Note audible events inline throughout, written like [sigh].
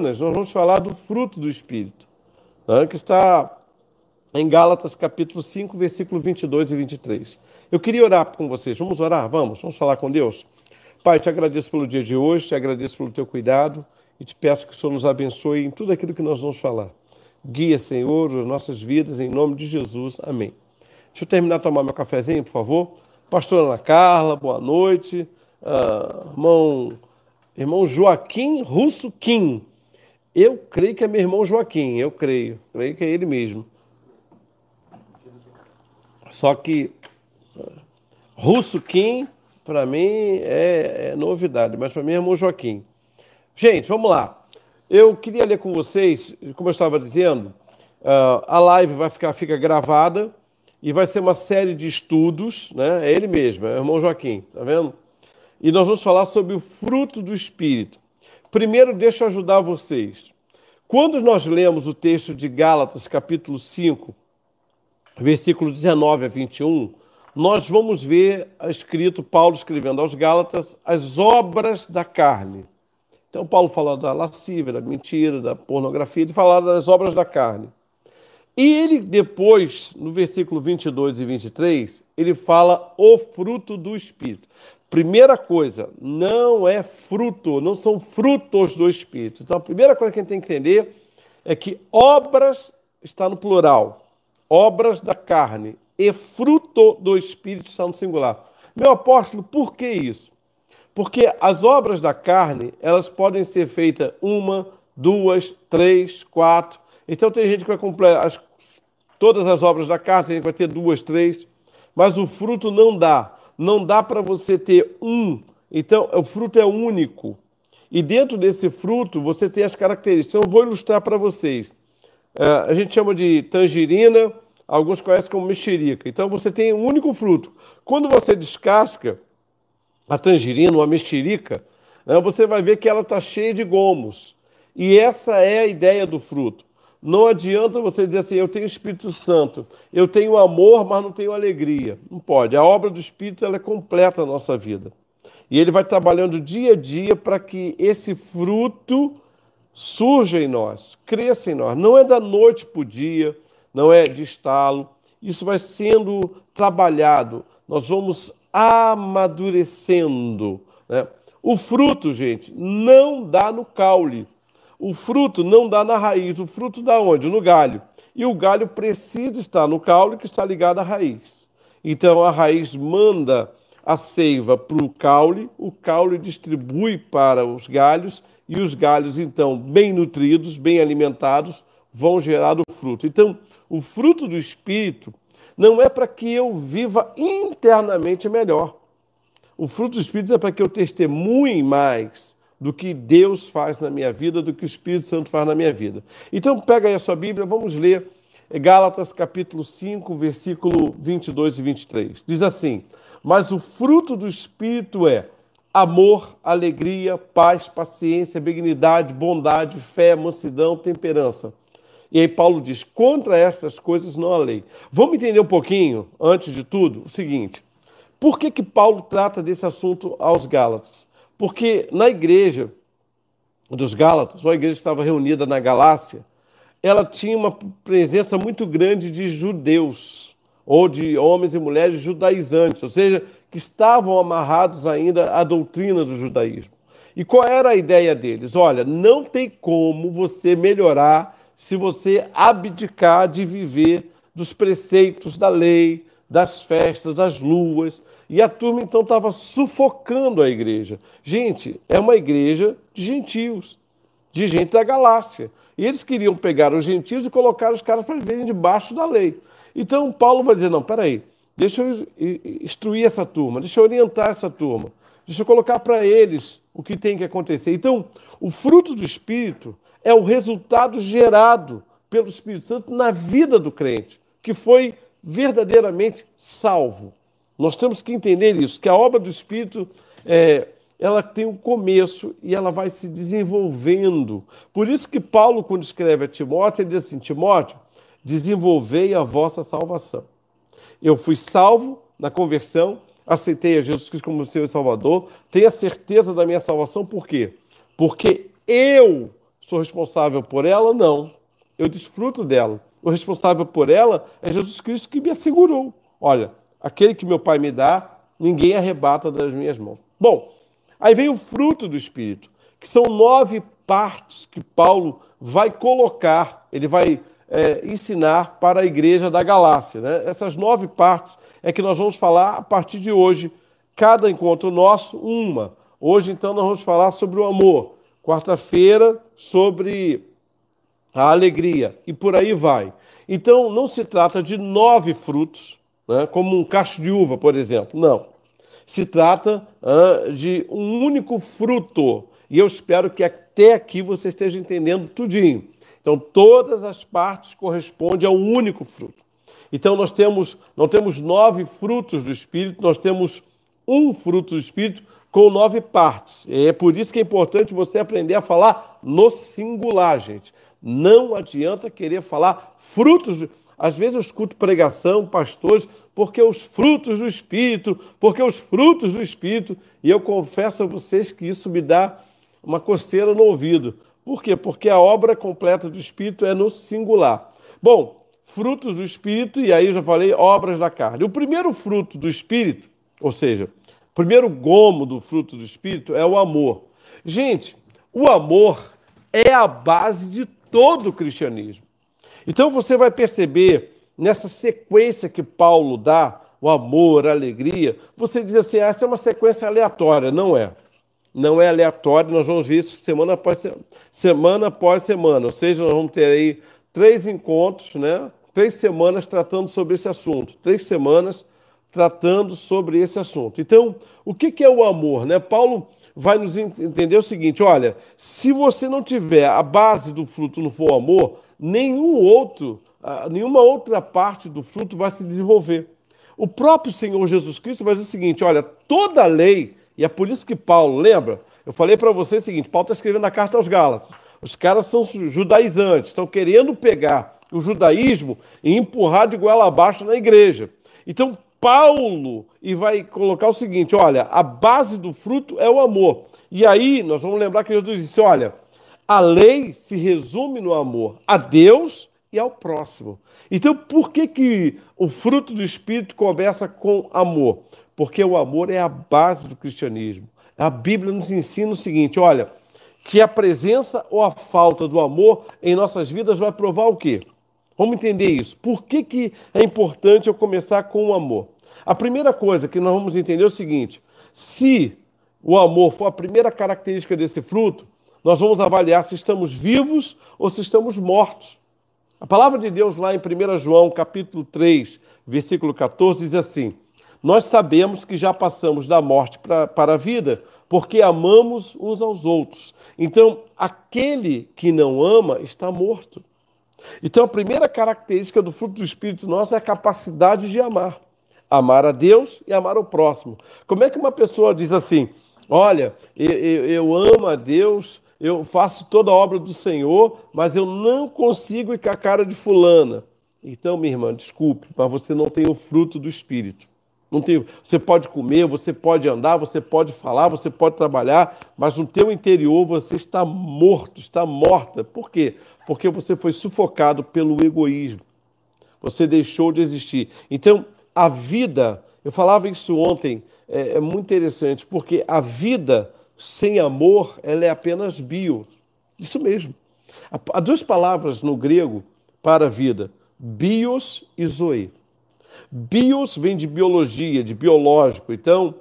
nós vamos falar do fruto do Espírito, né, que está em Gálatas capítulo 5, versículo 22 e 23. Eu queria orar com vocês. Vamos orar? Vamos? Vamos falar com Deus? Pai, te agradeço pelo dia de hoje, te agradeço pelo teu cuidado e te peço que o Senhor nos abençoe em tudo aquilo que nós vamos falar. Guia, Senhor, as nossas vidas, em nome de Jesus. Amém. Deixa eu terminar de tomar meu cafezinho, por favor. Pastora Ana Carla, boa noite. Uh, irmão, irmão Joaquim Russo Kim. Eu creio que é meu irmão Joaquim, eu creio. Creio que é ele mesmo. Só que Russo Kim, para mim, é, é, novidade, mas para mim é irmão Joaquim. Gente, vamos lá. Eu queria ler com vocês, como eu estava dizendo, uh, a live vai ficar fica gravada e vai ser uma série de estudos, né? É ele mesmo, é o irmão Joaquim, tá vendo? E nós vamos falar sobre o fruto do Espírito. Primeiro, deixa eu ajudar vocês. Quando nós lemos o texto de Gálatas, capítulo 5, versículo 19 a 21, nós vamos ver escrito Paulo escrevendo aos Gálatas as obras da carne. Então, Paulo fala da lascívia, da mentira, da pornografia, ele fala das obras da carne. E ele, depois, no versículo 22 e 23, ele fala o fruto do Espírito. Primeira coisa, não é fruto, não são frutos do Espírito. Então, a primeira coisa que a gente tem que entender é que obras está no plural, obras da carne, e fruto do Espírito está no singular. Meu apóstolo, por que isso? Porque as obras da carne, elas podem ser feitas uma, duas, três, quatro. Então tem gente que vai completar as, todas as obras da carne, tem gente que vai ter duas, três, mas o fruto não dá. Não dá para você ter um. Então, o fruto é único. E dentro desse fruto, você tem as características. Então, eu vou ilustrar para vocês. É, a gente chama de tangerina, alguns conhecem como mexerica. Então, você tem um único fruto. Quando você descasca, a tangerina, uma mexerica, né, você vai ver que ela está cheia de gomos. E essa é a ideia do fruto. Não adianta você dizer assim, eu tenho Espírito Santo, eu tenho amor, mas não tenho alegria. Não pode. A obra do Espírito ela é completa na nossa vida. E ele vai trabalhando dia a dia para que esse fruto surja em nós, cresça em nós. Não é da noite para o dia, não é de estalo. Isso vai sendo trabalhado. Nós vamos amadurecendo. Né? O fruto, gente, não dá no caule. O fruto não dá na raiz. O fruto dá onde? No galho. E o galho precisa estar no caule que está ligado à raiz. Então a raiz manda a seiva para o caule, o caule distribui para os galhos e os galhos, então, bem nutridos, bem alimentados, vão gerar o fruto. Então, o fruto do Espírito não é para que eu viva internamente melhor. O fruto do Espírito é para que eu testemunhe mais do que Deus faz na minha vida, do que o Espírito Santo faz na minha vida. Então, pega aí a sua Bíblia, vamos ler Gálatas capítulo 5, versículo 22 e 23. Diz assim: Mas o fruto do Espírito é amor, alegria, paz, paciência, benignidade, bondade, fé, mansidão, temperança. E aí Paulo diz: contra essas coisas não há lei. Vamos entender um pouquinho, antes de tudo, o seguinte: por que, que Paulo trata desse assunto aos Gálatas? Porque na igreja dos Gálatas, ou a igreja que estava reunida na Galácia, ela tinha uma presença muito grande de judeus, ou de homens e mulheres judaizantes, ou seja, que estavam amarrados ainda à doutrina do judaísmo. E qual era a ideia deles? Olha, não tem como você melhorar se você abdicar de viver dos preceitos da lei, das festas, das luas. E a turma então estava sufocando a igreja. Gente, é uma igreja de gentios, de gente da galáxia. E eles queriam pegar os gentios e colocar os caras para viverem debaixo da lei. Então Paulo vai dizer: não, peraí, deixa eu instruir essa turma, deixa eu orientar essa turma, deixa eu colocar para eles o que tem que acontecer. Então, o fruto do Espírito é o resultado gerado pelo Espírito Santo na vida do crente, que foi verdadeiramente salvo. Nós temos que entender isso, que a obra do Espírito é, ela tem um começo e ela vai se desenvolvendo. Por isso que Paulo, quando escreve a Timóteo, ele diz assim: Timóteo, desenvolvei a vossa salvação. Eu fui salvo na conversão, aceitei a Jesus Cristo como seu Salvador, tenho a certeza da minha salvação, por quê? Porque eu Sou responsável por ela? Não. Eu desfruto dela. O responsável por ela é Jesus Cristo que me assegurou. Olha, aquele que meu Pai me dá, ninguém arrebata das minhas mãos. Bom, aí vem o fruto do Espírito, que são nove partes que Paulo vai colocar, ele vai é, ensinar para a igreja da Galácia. Né? Essas nove partes é que nós vamos falar a partir de hoje, cada encontro nosso, uma. Hoje, então, nós vamos falar sobre o amor. Quarta-feira, sobre a alegria. E por aí vai. Então, não se trata de nove frutos, né? como um cacho de uva, por exemplo. Não. Se trata uh, de um único fruto. E eu espero que até aqui você esteja entendendo tudinho. Então, todas as partes correspondem a um único fruto. Então, nós temos, não temos nove frutos do Espírito, nós temos um fruto do Espírito com nove partes. E é por isso que é importante você aprender a falar no singular, gente. Não adianta querer falar frutos. Às vezes eu escuto pregação, pastores, porque os frutos do Espírito, porque os frutos do Espírito, e eu confesso a vocês que isso me dá uma coceira no ouvido. Por quê? Porque a obra completa do Espírito é no singular. Bom, frutos do Espírito, e aí eu já falei, obras da carne. O primeiro fruto do Espírito, ou seja, o primeiro gomo do fruto do Espírito é o amor. Gente, o amor é a base de todo o cristianismo. Então você vai perceber nessa sequência que Paulo dá, o amor, a alegria, você diz assim: ah, essa é uma sequência aleatória. Não é. Não é aleatório, nós vamos ver isso semana após semana, após semana. Ou seja, nós vamos ter aí três encontros, né? três semanas tratando sobre esse assunto. Três semanas tratando sobre esse assunto. Então, o que é o amor? Né? Paulo vai nos entender o seguinte: olha, se você não tiver a base do fruto não for o amor, nenhum outro, ah, nenhuma outra parte do fruto vai se desenvolver. O próprio Senhor Jesus Cristo vai dizer o seguinte: olha, toda a lei, e é por isso que Paulo, lembra? Eu falei para você o seguinte: Paulo está escrevendo a carta aos Gálatas. Os caras são judaizantes, estão querendo pegar o judaísmo e empurrar de goela abaixo na igreja. Então, Paulo e vai colocar o seguinte: olha, a base do fruto é o amor. E aí nós vamos lembrar que Jesus disse: olha, a lei se resume no amor a Deus e ao próximo. Então, por que, que o fruto do Espírito começa com amor? Porque o amor é a base do cristianismo. A Bíblia nos ensina o seguinte: olha, que a presença ou a falta do amor em nossas vidas vai provar o quê? Vamos entender isso. Por que, que é importante eu começar com o amor? A primeira coisa que nós vamos entender é o seguinte: se o amor for a primeira característica desse fruto, nós vamos avaliar se estamos vivos ou se estamos mortos. A palavra de Deus lá em 1 João, capítulo 3, versículo 14, diz assim: Nós sabemos que já passamos da morte pra, para a vida, porque amamos uns aos outros. Então, aquele que não ama está morto. Então, a primeira característica do fruto do Espírito nosso é a capacidade de amar. Amar a Deus e amar o próximo. Como é que uma pessoa diz assim: Olha, eu, eu amo a Deus, eu faço toda a obra do Senhor, mas eu não consigo ir com a cara de fulana. Então, minha irmã, desculpe, mas você não tem o fruto do Espírito. Não tem, você pode comer, você pode andar, você pode falar, você pode trabalhar, mas no teu interior você está morto, está morta. Por quê? Porque você foi sufocado pelo egoísmo. Você deixou de existir. Então, a vida, eu falava isso ontem, é, é muito interessante, porque a vida sem amor, ela é apenas bio. Isso mesmo. Há duas palavras no grego para vida: bios e zoe. Bios vem de biologia, de biológico. Então,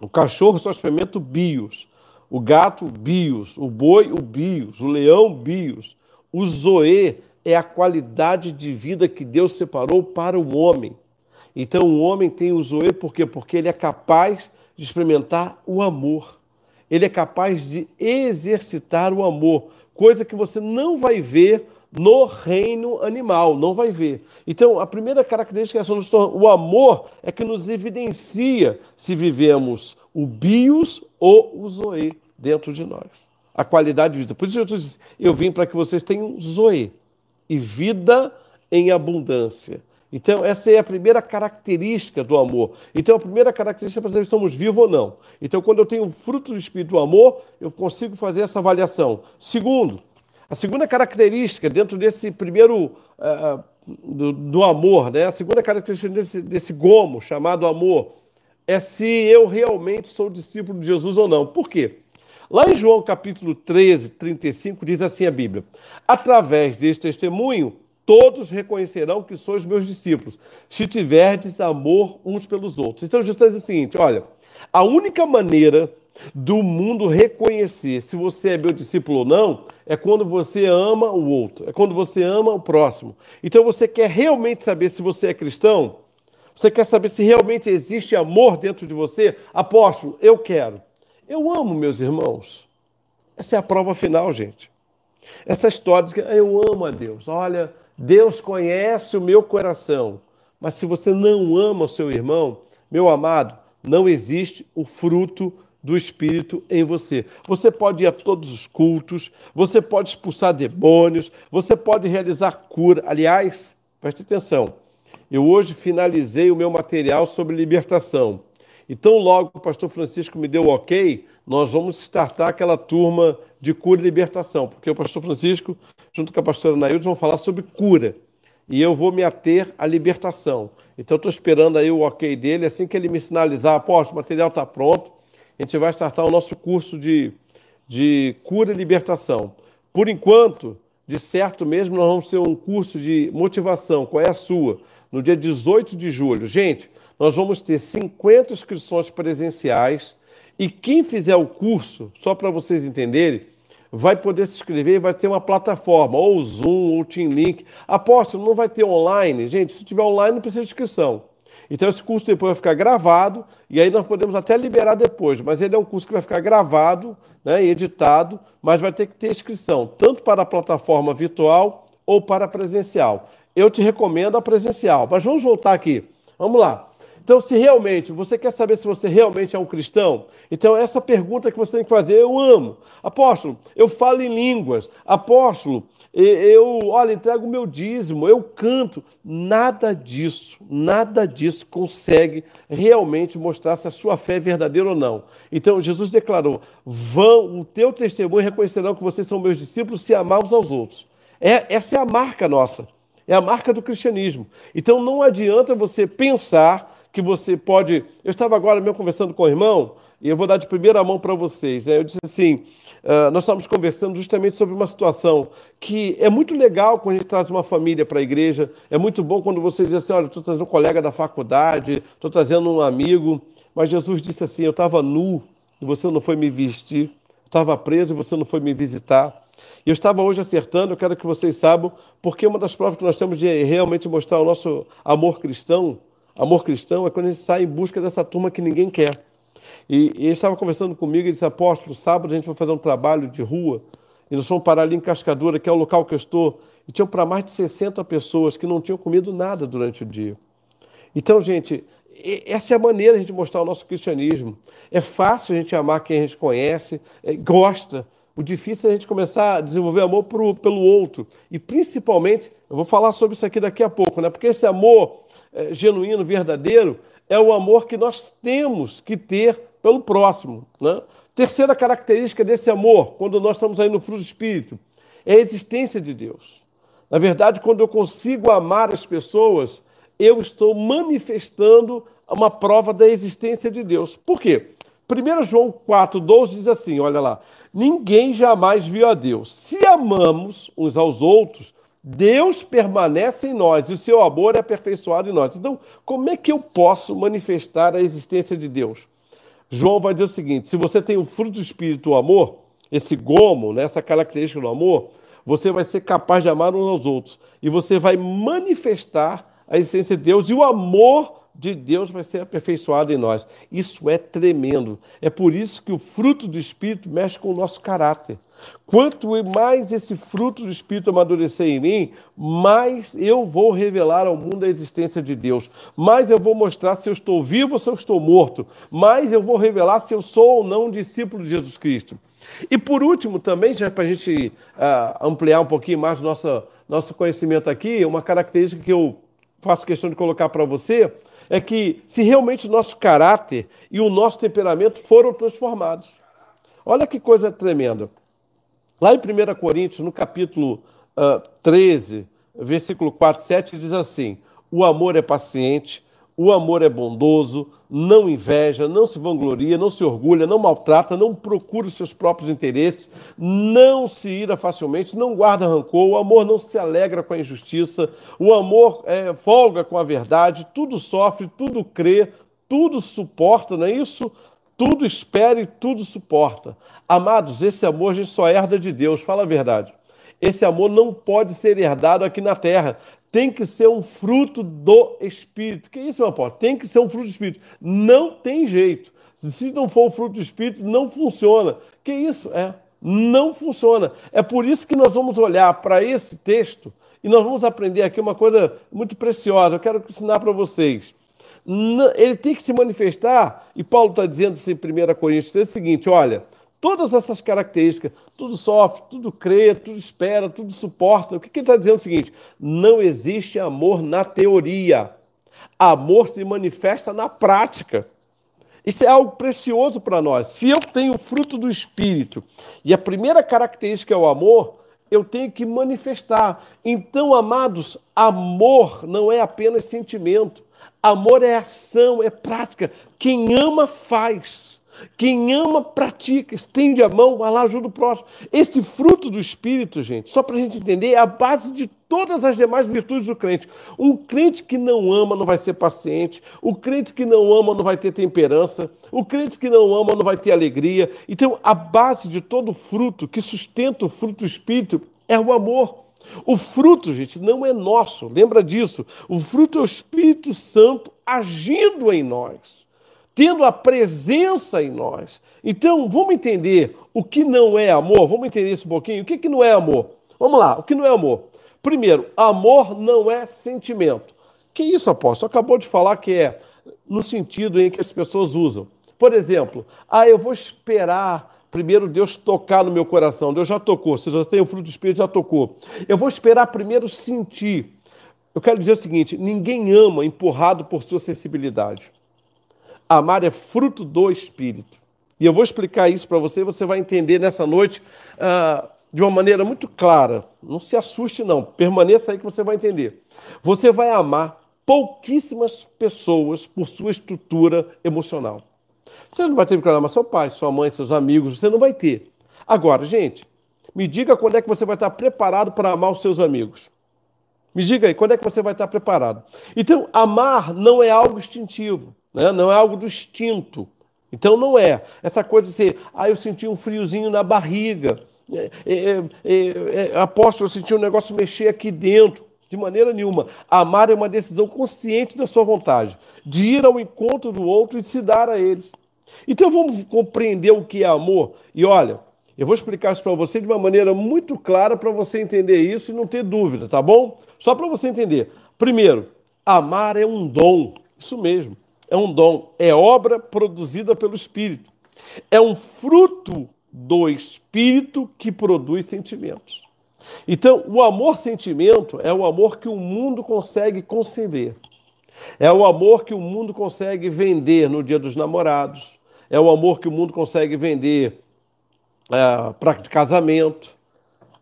o cachorro só experimenta o bios, o gato, bios, o boi, o bios, o leão, bios. O zoe é a qualidade de vida que Deus separou para o homem. Então, o homem tem o zoe por quê? Porque ele é capaz de experimentar o amor. Ele é capaz de exercitar o amor, coisa que você não vai ver no reino animal, não vai ver. Então, a primeira característica é o amor é que nos evidencia se vivemos o bios ou o zoe dentro de nós. A qualidade de vida. Por isso eu disse, eu vim para que vocês tenham zoe e vida em abundância. Então, essa é a primeira característica do amor. Então, a primeira característica é para saber se estamos vivos ou não. Então, quando eu tenho fruto do Espírito do amor, eu consigo fazer essa avaliação. Segundo, A segunda característica, dentro desse primeiro uh, do, do, amor, né? a segunda característica desse, desse gomo chamado amor, é se eu realmente sou discípulo de Jesus ou não. Por quê? Lá em João capítulo 13, 35, diz assim a Bíblia: Através deste testemunho, todos reconhecerão que sois meus discípulos, se tiverdes amor uns pelos outros. Então, Jesus diz o seguinte: olha, a única maneira do mundo reconhecer se você é meu discípulo ou não é quando você ama o outro, é quando você ama o próximo. Então, você quer realmente saber se você é cristão? Você quer saber se realmente existe amor dentro de você? Apóstolo, eu quero. Eu amo meus irmãos. Essa é a prova final, gente. Essa história de que eu amo a Deus. Olha, Deus conhece o meu coração. Mas se você não ama o seu irmão, meu amado, não existe o fruto do Espírito em você. Você pode ir a todos os cultos, você pode expulsar demônios, você pode realizar cura. Aliás, preste atenção, eu hoje finalizei o meu material sobre libertação. Então, logo o pastor Francisco me deu ok, nós vamos startar aquela turma de cura e libertação, porque o pastor Francisco, junto com a pastora Nailde, vão falar sobre cura. E eu vou me ater à libertação. Então, estou esperando aí o ok dele. Assim que ele me sinalizar, apóstolo, o material está pronto, a gente vai startar o nosso curso de, de cura e libertação. Por enquanto, de certo mesmo, nós vamos ter um curso de motivação. Qual é a sua? No dia 18 de julho. Gente, nós vamos ter 50 inscrições presenciais e quem fizer o curso, só para vocês entenderem, vai poder se inscrever e vai ter uma plataforma, ou Zoom, ou Team Link. Apóstolo, não vai ter online? Gente, se tiver online, não precisa de inscrição. Então, esse curso depois vai ficar gravado, e aí nós podemos até liberar depois, mas ele é um curso que vai ficar gravado né, e editado, mas vai ter que ter inscrição, tanto para a plataforma virtual ou para a presencial. Eu te recomendo a presencial, mas vamos voltar aqui. Vamos lá. Então, se realmente você quer saber se você realmente é um cristão, então essa pergunta que você tem que fazer, eu amo. Apóstolo, eu falo em línguas. Apóstolo, eu, olha, entrego o meu dízimo, eu canto. Nada disso, nada disso consegue realmente mostrar se a sua fé é verdadeira ou não. Então, Jesus declarou: vão, o teu testemunho reconhecerão que vocês são meus discípulos se amar uns aos outros. É, essa é a marca nossa. É a marca do cristianismo. Então não adianta você pensar que você pode. Eu estava agora mesmo conversando com o irmão, e eu vou dar de primeira mão para vocês. Né? Eu disse assim: uh, nós estávamos conversando justamente sobre uma situação que é muito legal quando a gente traz uma família para a igreja, é muito bom quando você diz assim: olha, estou trazendo um colega da faculdade, estou trazendo um amigo, mas Jesus disse assim: eu estava nu e você não foi me vestir, estava preso e você não foi me visitar. E eu estava hoje acertando, eu quero que vocês saibam, porque uma das provas que nós temos de realmente mostrar o nosso amor cristão Amor cristão é quando a gente sai em busca dessa turma que ninguém quer. E, e ele estava conversando comigo e disse: Apóstolo, sábado a gente vai fazer um trabalho de rua e nós fomos parar ali em Cascadura, que é o local que eu estou. E tinham para mais de 60 pessoas que não tinham comido nada durante o dia. Então, gente, essa é a maneira de a gente mostrar o nosso cristianismo. É fácil a gente amar quem a gente conhece, é, gosta. O difícil é a gente começar a desenvolver amor pro, pelo outro. E principalmente, eu vou falar sobre isso aqui daqui a pouco, né? Porque esse amor é, genuíno, verdadeiro, é o amor que nós temos que ter pelo próximo. Né? Terceira característica desse amor, quando nós estamos aí no fruto do Espírito, é a existência de Deus. Na verdade, quando eu consigo amar as pessoas, eu estou manifestando uma prova da existência de Deus. Por quê? 1 João 4,12 diz assim: olha lá, ninguém jamais viu a Deus. Se amamos uns aos outros, Deus permanece em nós e o seu amor é aperfeiçoado em nós. Então, como é que eu posso manifestar a existência de Deus? João vai dizer o seguinte: se você tem o fruto do Espírito, o amor, esse gomo, né, essa característica do amor, você vai ser capaz de amar uns aos outros e você vai manifestar a existência de Deus e o amor de Deus vai ser aperfeiçoado em nós. Isso é tremendo. É por isso que o fruto do Espírito mexe com o nosso caráter. Quanto mais esse fruto do Espírito amadurecer em mim, mais eu vou revelar ao mundo a existência de Deus. Mais eu vou mostrar se eu estou vivo ou se eu estou morto. Mais eu vou revelar se eu sou ou não discípulo de Jesus Cristo. E por último, também, já para a gente uh, ampliar um pouquinho mais nosso, nosso conhecimento aqui, uma característica que eu faço questão de colocar para você é que se realmente o nosso caráter e o nosso temperamento foram transformados. Olha que coisa tremenda. Lá em 1 Coríntios, no capítulo uh, 13, versículo 4, 7, diz assim: O amor é paciente, o amor é bondoso, não inveja, não se vangloria, não se orgulha, não maltrata, não procura os seus próprios interesses, não se ira facilmente, não guarda rancor, o amor não se alegra com a injustiça, o amor é, folga com a verdade, tudo sofre, tudo crê, tudo suporta, não é isso? Tudo espera e tudo suporta. Amados, esse amor a gente só herda de Deus, fala a verdade. Esse amor não pode ser herdado aqui na terra. Tem que ser um fruto do Espírito. Que isso, meu apóstolo? Tem que ser um fruto do Espírito. Não tem jeito. Se não for o fruto do Espírito, não funciona. Que isso? É. Não funciona. É por isso que nós vamos olhar para esse texto e nós vamos aprender aqui uma coisa muito preciosa. Eu quero ensinar para vocês ele tem que se manifestar, e Paulo está dizendo isso em 1 Coríntios, é o seguinte: olha, todas essas características, tudo sofre, tudo crê, tudo espera, tudo suporta. O que, que ele está dizendo é o seguinte: não existe amor na teoria, amor se manifesta na prática. Isso é algo precioso para nós. Se eu tenho o fruto do Espírito e a primeira característica é o amor, eu tenho que manifestar. Então, amados, amor não é apenas sentimento. Amor é ação, é prática. Quem ama, faz. Quem ama, pratica, estende a mão, vai lá, ajuda o próximo. Esse fruto do Espírito, gente, só para a gente entender, é a base de todas as demais virtudes do crente. Um crente que não ama não vai ser paciente, o crente que não ama não vai ter temperança, o crente que não ama não vai ter alegria. Então, a base de todo fruto que sustenta o fruto do Espírito é o amor. O fruto, gente, não é nosso, lembra disso. O fruto é o Espírito Santo agindo em nós, tendo a presença em nós. Então, vamos entender o que não é amor? Vamos entender isso um pouquinho? O que, que não é amor? Vamos lá, o que não é amor? Primeiro, amor não é sentimento. Que isso, apóstolo? Acabou de falar que é no sentido em que as pessoas usam. Por exemplo, ah, eu vou esperar primeiro Deus tocar no meu coração. Deus já tocou. Se você tem o fruto do Espírito, já tocou. Eu vou esperar primeiro sentir. Eu quero dizer o seguinte: ninguém ama empurrado por sua sensibilidade. Amar é fruto do Espírito. E eu vou explicar isso para você, você vai entender nessa noite uh, de uma maneira muito clara. Não se assuste, não. Permaneça aí que você vai entender. Você vai amar pouquíssimas pessoas por sua estrutura emocional. Você não vai ter que amar seu pai, sua mãe, seus amigos, você não vai ter. Agora, gente, me diga quando é que você vai estar preparado para amar os seus amigos. Me diga aí, quando é que você vai estar preparado? Então, amar não é algo instintivo, né? não é algo do instinto. Então, não é. Essa coisa de ser, ah, eu senti um friozinho na barriga, é, é, é, é eu senti um negócio mexer aqui dentro. De maneira nenhuma. Amar é uma decisão consciente da sua vontade, de ir ao encontro do outro e se dar a ele. Então vamos compreender o que é amor. E olha, eu vou explicar isso para você de uma maneira muito clara para você entender isso e não ter dúvida, tá bom? Só para você entender. Primeiro, amar é um dom. Isso mesmo. É um dom. É obra produzida pelo Espírito. É um fruto do Espírito que produz sentimentos. Então, o amor-sentimento é o amor que o mundo consegue conceber. É o amor que o mundo consegue vender no dia dos namorados é o amor que o mundo consegue vender é, para casamento.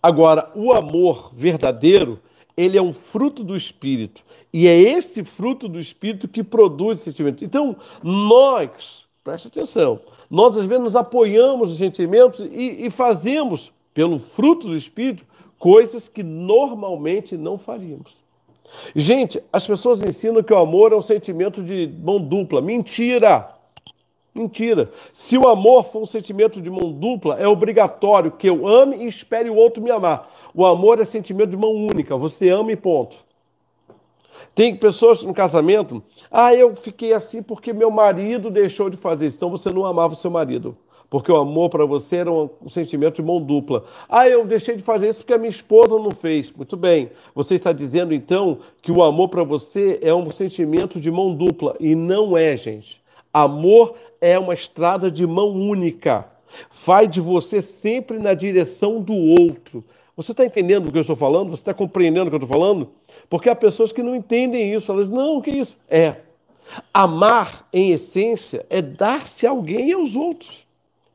Agora, o amor verdadeiro, ele é um fruto do Espírito. E é esse fruto do Espírito que produz sentimento. Então, nós, preste atenção, nós às vezes nos apoiamos nos sentimentos e, e fazemos, pelo fruto do Espírito, coisas que normalmente não faríamos. Gente, as pessoas ensinam que o amor é um sentimento de mão dupla. Mentira! Mentira. Se o amor for um sentimento de mão dupla, é obrigatório que eu ame e espere o outro me amar. O amor é sentimento de mão única. Você ama e ponto. Tem pessoas no casamento, ah, eu fiquei assim porque meu marido deixou de fazer isso. Então você não amava o seu marido. Porque o amor para você era um, sentimento de mão dupla. Ah, eu deixei de fazer isso porque a minha esposa não fez. Muito bem. Você está dizendo então que o amor para você é um sentimento de mão dupla. E não é, gente. Amor é uma estrada de mão única. Vai de você sempre na direção do outro. Você está entendendo o que eu estou falando? Você está compreendendo o que eu estou falando? Porque há pessoas que não entendem isso. Elas não, o que é isso? É. Amar, em essência, é dar-se alguém aos outros.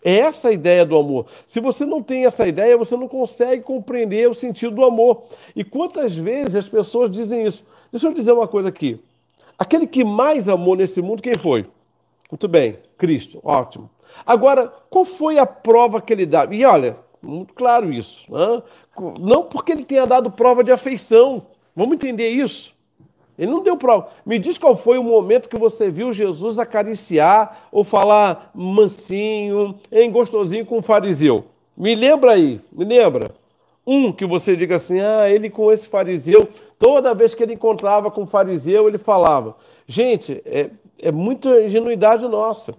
É essa a ideia do amor. Se você não tem essa ideia, você não consegue compreender o sentido do amor. E quantas vezes as pessoas dizem isso? Deixa eu dizer uma coisa aqui. Aquele que mais amou nesse mundo, quem foi? Muito bem, Cristo, ótimo. Agora, qual foi a prova que ele dá? E olha, muito claro isso. Né? Não porque ele tenha dado prova de afeição. Vamos entender isso. Ele não deu prova. Me diz qual foi o momento que você viu Jesus acariciar ou falar mansinho, em gostosinho com o fariseu. Me lembra aí, me lembra. Um que você diga assim, ah, ele com esse fariseu, toda vez que ele encontrava com o fariseu, ele falava. Gente, é, é muita ingenuidade nossa.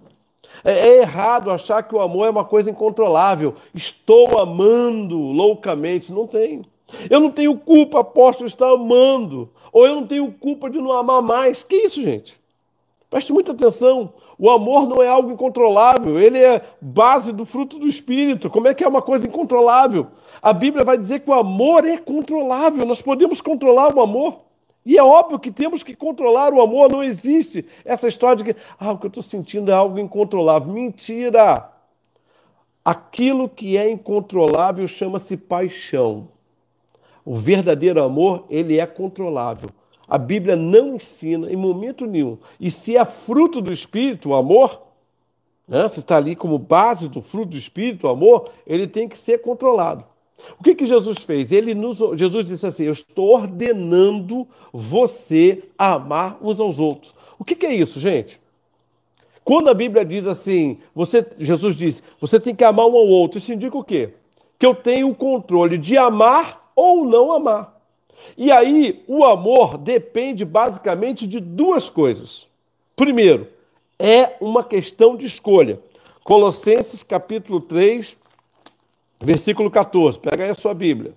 É, é, errado achar que o amor é uma coisa incontrolável. Estou amando loucamente. Não tenho. Eu não tenho culpa, apóstolo, estar amando. Ou eu não tenho culpa de não amar mais. Que isso, gente? Preste muita atenção. O amor não é algo incontrolável, ele é base do fruto do Espírito. Como é que é uma coisa incontrolável? A Bíblia vai dizer que o amor é controlável, nós podemos controlar o amor. E é óbvio que temos que controlar o amor, não existe essa história de que ah, o que eu estou sentindo é algo incontrolável. Mentira! Aquilo que é incontrolável chama-se paixão. O verdadeiro amor, ele é controlável. A Bíblia não ensina em momento nenhum. E se é fruto do Espírito, o amor, né, se está ali como base do fruto do Espírito, o amor, ele tem que ser controlado. O que, que Jesus fez? Ele nos, Jesus disse assim: Eu estou ordenando você a amar uns aos outros. O que, que é isso, gente? Quando a Bíblia diz assim, você, Jesus disse, você tem que amar um ao outro, isso indica o quê? Que eu tenho o controle de amar ou não amar. E aí, o amor depende basicamente de duas coisas. Primeiro, é uma questão de escolha. Colossenses capítulo 3, Versículo 14, pega aí a sua Bíblia.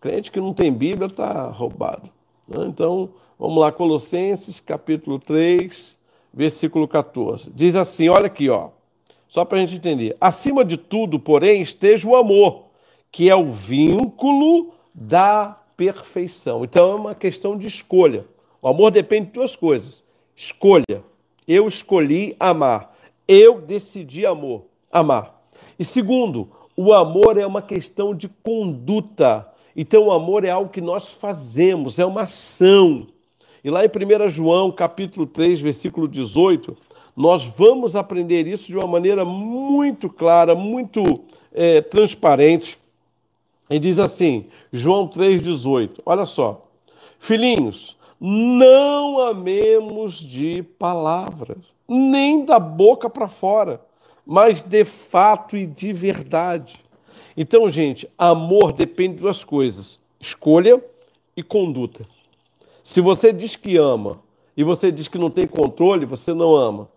Crente que não tem Bíblia está roubado. Né? Então, vamos lá, Colossenses, capítulo 3, versículo 14. Diz assim: olha aqui, ó, só para a gente entender. Acima de tudo, porém, esteja o amor, que é o vínculo da perfeição. Então, é uma questão de escolha. O amor depende de duas coisas: escolha. Eu escolhi amar. Eu decidi amor, amar. E segundo, o amor é uma questão de conduta. Então, o amor é algo que nós fazemos, é uma ação. E lá em 1 João, capítulo 3, versículo 18, nós vamos aprender isso de uma maneira muito clara, muito é, transparente. E diz assim, João 3,18, olha só. Filhinhos, não amemos de palavras, nem da boca para fora mas de fato e de verdade. Então, gente, amor depende de duas coisas: escolha e conduta. Se você diz que ama e você diz que não tem controle, você não ama.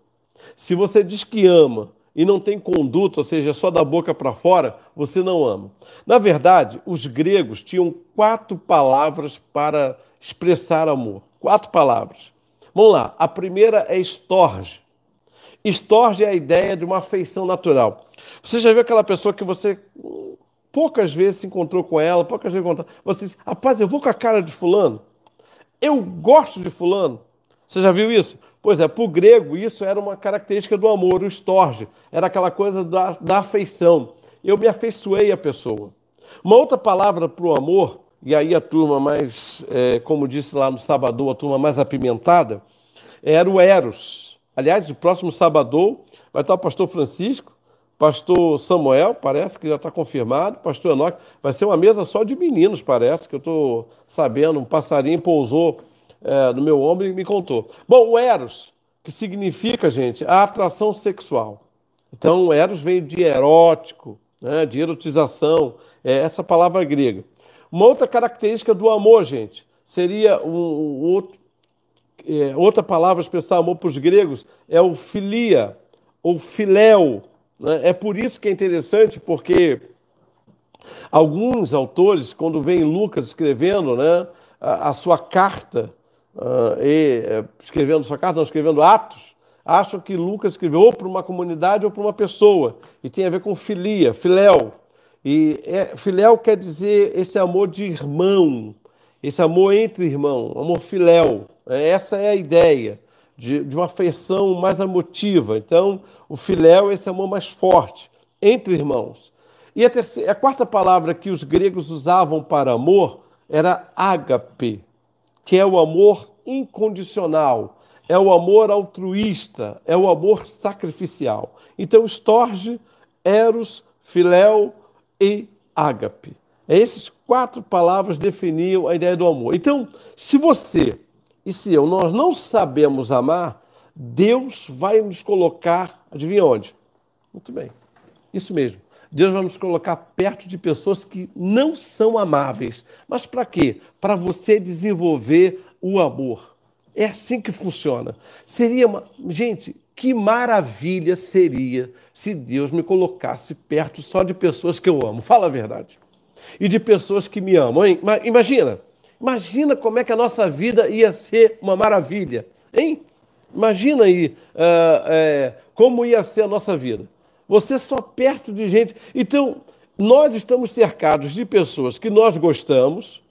Se você diz que ama e não tem conduta, ou seja, só da boca para fora, você não ama. Na verdade, os gregos tinham quatro palavras para expressar amor. Quatro palavras. Vamos lá. A primeira é estorge. Estorge a ideia de uma afeição natural. Você já viu aquela pessoa que você poucas vezes se encontrou com ela, poucas vezes encontrou. Você diz, rapaz, eu vou com a cara de fulano. Eu gosto de fulano. Você já viu isso? Pois é, para o grego, isso era uma característica do amor, o estorge. Era aquela coisa da, da afeição. Eu me afeiçoei à pessoa. Uma outra palavra para o amor, e aí a turma mais, é, como disse lá no sábado, a turma mais apimentada, era o eros. Aliás, o próximo sábado vai estar o pastor Francisco, pastor Samuel, parece que já está confirmado, pastor Enoque. Vai ser uma mesa só de meninos, parece, que eu estou sabendo. Um passarinho pousou é, no meu ombro e me contou. Bom, o Eros, que significa, gente, a atração sexual. Então, o Eros veio de erótico, né, de erotização, é essa palavra grega. Uma outra característica do amor, gente, seria um, um outro é, outra palavra expressar amor para os gregos é o filia, ou filéu. Né? É por isso que é interessante, porque alguns autores, quando vem Lucas escrevendo né, a, a sua carta, uh, e, é, escrevendo sua carta, não, escrevendo Atos, acham que Lucas escreveu ou para uma comunidade ou para uma pessoa, e tem a ver com filia, filéu. E é, filéu quer dizer esse amor de irmão, esse amor entre irmão, amor filéu. Essa é a ideia de, de uma afeição mais emotiva. Então, o filéu é esse amor mais forte entre irmãos. E a, terceira, a quarta palavra que os gregos usavam para amor era ágape, que é o amor incondicional, é o amor altruísta, é o amor sacrificial. Então, estorge, eros, filéu e ágape. Essas quatro palavras definiam a ideia do amor. Então, se você e se eu nós não sabemos amar, Deus vai nos colocar, adivinha onde? Muito bem. Isso mesmo. Deus vai nos colocar perto de pessoas que não são amáveis. Mas para quê? Para você desenvolver o amor. É assim que funciona. Seria uma. Gente, que maravilha seria se Deus me colocasse perto só de pessoas que eu amo. Fala a verdade. E de pessoas que me amam, hein? Imagina. Imagina como é que a nossa vida ia ser uma maravilha, hein? Imagina aí uh, é, como ia ser a nossa vida. Você só perto de gente. Então, nós estamos cercados de pessoas que nós gostamos,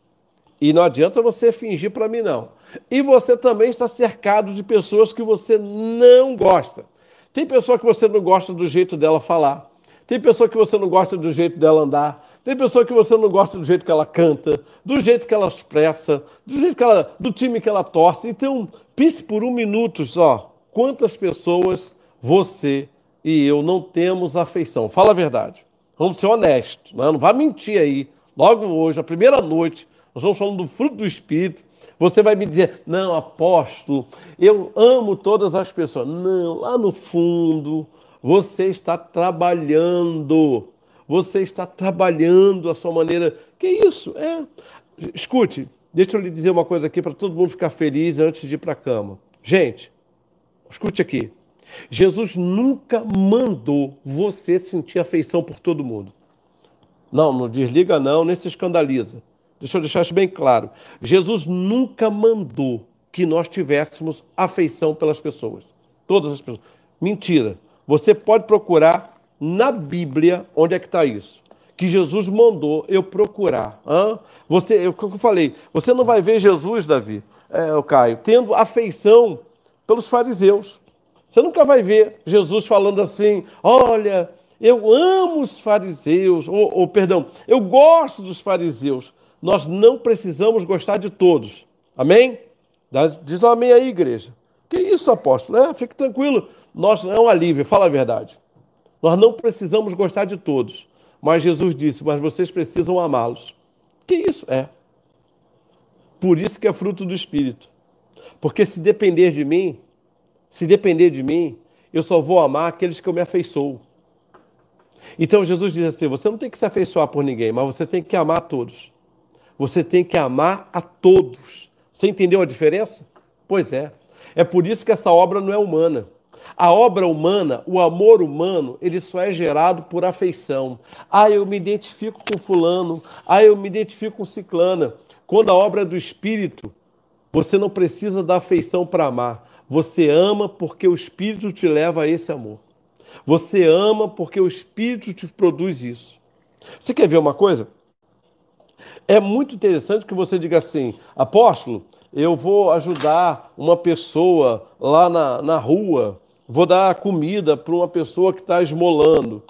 e não adianta você fingir para mim, não. E você também está cercado de pessoas que você não gosta. Tem pessoa que você não gosta do jeito dela falar. Tem pessoa que você não gosta do jeito dela andar. Tem pessoa que você não gosta do jeito que ela canta, do jeito que ela expressa, do jeito que ela, do time que ela torce. Então, pense por um minuto só. Quantas pessoas você e eu não temos afeição. Fala a verdade. Vamos ser honestos. Né? não vá mentir aí. Logo hoje, a primeira noite, nós estamos falando do fruto do Espírito. Você vai me dizer, não, apóstolo, eu amo todas as pessoas. Não, lá no fundo, você está trabalhando. Você está trabalhando a sua maneira. Que isso? É. Escute, deixa eu lhe dizer uma coisa aqui para todo mundo ficar feliz antes de ir para a cama. Gente, escute aqui. Jesus nunca mandou você sentir afeição por todo mundo. Não, não desliga não, nem se escandaliza. Deixa eu deixar isso bem claro. Jesus nunca mandou que nós tivéssemos afeição pelas pessoas. Todas as pessoas. Mentira. Você pode procurar na Bíblia onde é que está isso. Que Jesus mandou eu procurar. Hã? Você, eu, eu falei, você não vai ver Jesus, Davi, é, Caio, tendo afeição pelos fariseus. Você nunca vai ver Jesus falando assim: olha, eu amo os fariseus, ou, ou perdão, eu gosto dos fariseus. Nós não precisamos gostar de todos. Amém? Diz um amém aí, igreja. Que isso, apóstolo? É, fique tranquilo. Nós, é um alívio, fala a verdade. Nós não precisamos gostar de todos. Mas Jesus disse: Mas vocês precisam amá-los. Que isso? É. Por isso que é fruto do Espírito. Porque se depender de mim, se depender de mim, eu só vou amar aqueles que eu me afeiçoo. Então Jesus diz assim: você não tem que se afeiçoar por ninguém, mas você tem que amar a todos. Você tem que amar a todos. Você entendeu a diferença? Pois é. É por isso que essa obra não é humana. A obra humana, o amor humano, ele só é gerado por afeição. Ah, eu me identifico com fulano. Ah, eu me identifico com ciclana. Quando a obra é do espírito, você não precisa da afeição para amar. Você ama porque o Espírito te leva a esse amor. Você ama porque o Espírito te produz isso. Você quer ver uma coisa? É muito interessante que você diga assim, apóstolo, eu vou ajudar uma pessoa lá na, na rua, vou dar comida para uma pessoa que está esmolando.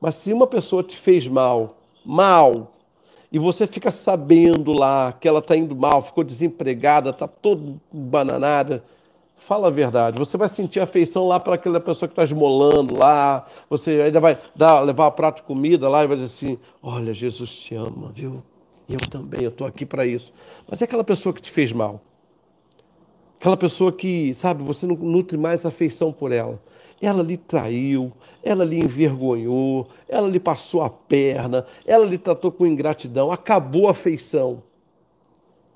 Mas se uma pessoa te fez mal, mal, e você fica sabendo lá que ela está indo mal, ficou desempregada, está toda bananada, Fala a verdade. Você vai sentir afeição lá para aquela pessoa que está esmolando lá. Você ainda vai dar, levar um prato de comida lá e vai dizer assim: Olha, Jesus te ama, viu? Eu também, eu estou aqui para isso. Mas é aquela pessoa que te fez mal. Aquela pessoa que, sabe, você não nutre mais afeição por ela. Ela lhe traiu, ela lhe envergonhou, ela lhe passou a perna, ela lhe tratou com ingratidão, acabou a afeição.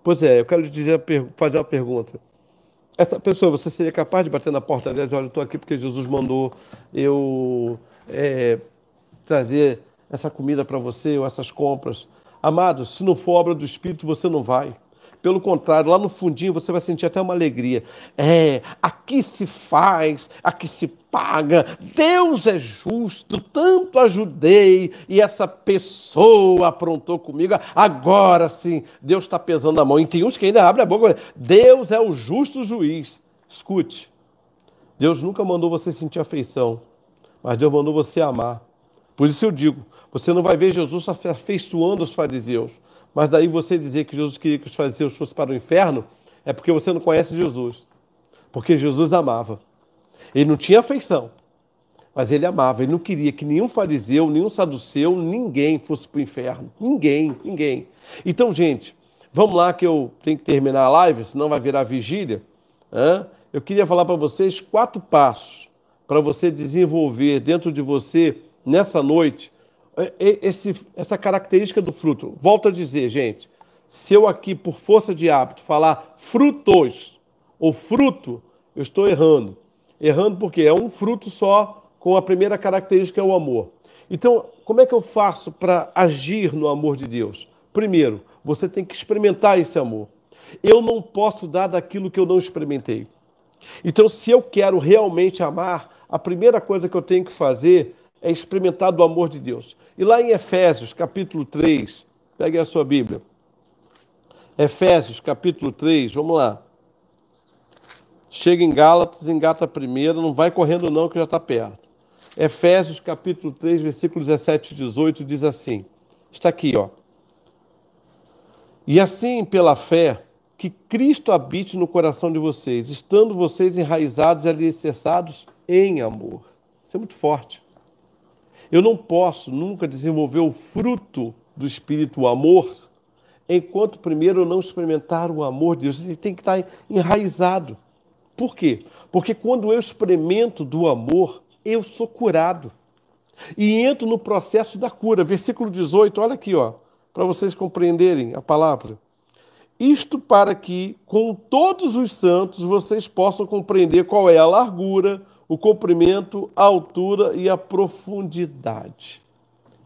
Pois é, eu quero lhe dizer, fazer uma pergunta. Essa pessoa, você seria capaz de bater na porta dela e dizer, olha, eu estou aqui porque Jesus mandou eu é, trazer essa comida para você ou essas compras. Amados, se não for obra do Espírito, você não vai. Pelo contrário, lá no fundinho você vai sentir até uma alegria. É, aqui se faz, aqui se paga. Deus é justo, tanto ajudei e essa pessoa aprontou comigo. Agora sim, Deus está pesando a mão. E tem uns que ainda abrem a boca. Deus é o justo juiz. Escute, Deus nunca mandou você sentir afeição, mas Deus mandou você amar. Por isso eu digo, você não vai ver Jesus afeiçoando os fariseus, mas daí você dizer que Jesus queria que os fariseus fossem para o inferno, é porque você não conhece Jesus. Porque Jesus amava. Ele não tinha afeição, mas ele amava. Ele não queria que nenhum fariseu, nenhum saduceu, ninguém fosse para o inferno. Ninguém, ninguém. Então, gente, vamos lá que eu tenho que terminar a live, senão vai virar vigília. Eu queria falar para vocês quatro passos para você desenvolver dentro de você, nessa noite, esse, essa característica do fruto. Volto a dizer, gente, se eu aqui, por força de hábito, falar frutos ou fruto, eu estou errando. Errando porque é um fruto só, com a primeira característica é o amor. Então, como é que eu faço para agir no amor de Deus? Primeiro, você tem que experimentar esse amor. Eu não posso dar daquilo que eu não experimentei. Então, se eu quero realmente amar, a primeira coisa que eu tenho que fazer é experimentar do amor de Deus. E lá em Efésios, capítulo 3, pegue a sua Bíblia. Efésios, capítulo 3, vamos lá. Chega em Gálatas, engata a primeira, não vai correndo não que já está perto. Efésios, capítulo 3, versículos 17 e 18, diz assim, está aqui, ó. E assim, pela fé, que Cristo habite no coração de vocês, estando vocês enraizados e alicerçados em amor. Isso é muito forte. Eu não posso nunca desenvolver o fruto do Espírito, o amor, enquanto primeiro eu não experimentar o amor de Deus. Ele tem que estar enraizado. Por quê? Porque quando eu experimento do amor, eu sou curado. E entro no processo da cura. Versículo 18, olha aqui, ó, para vocês compreenderem a palavra. Isto para que, com todos os santos, vocês possam compreender qual é a largura, o comprimento, a altura e a profundidade.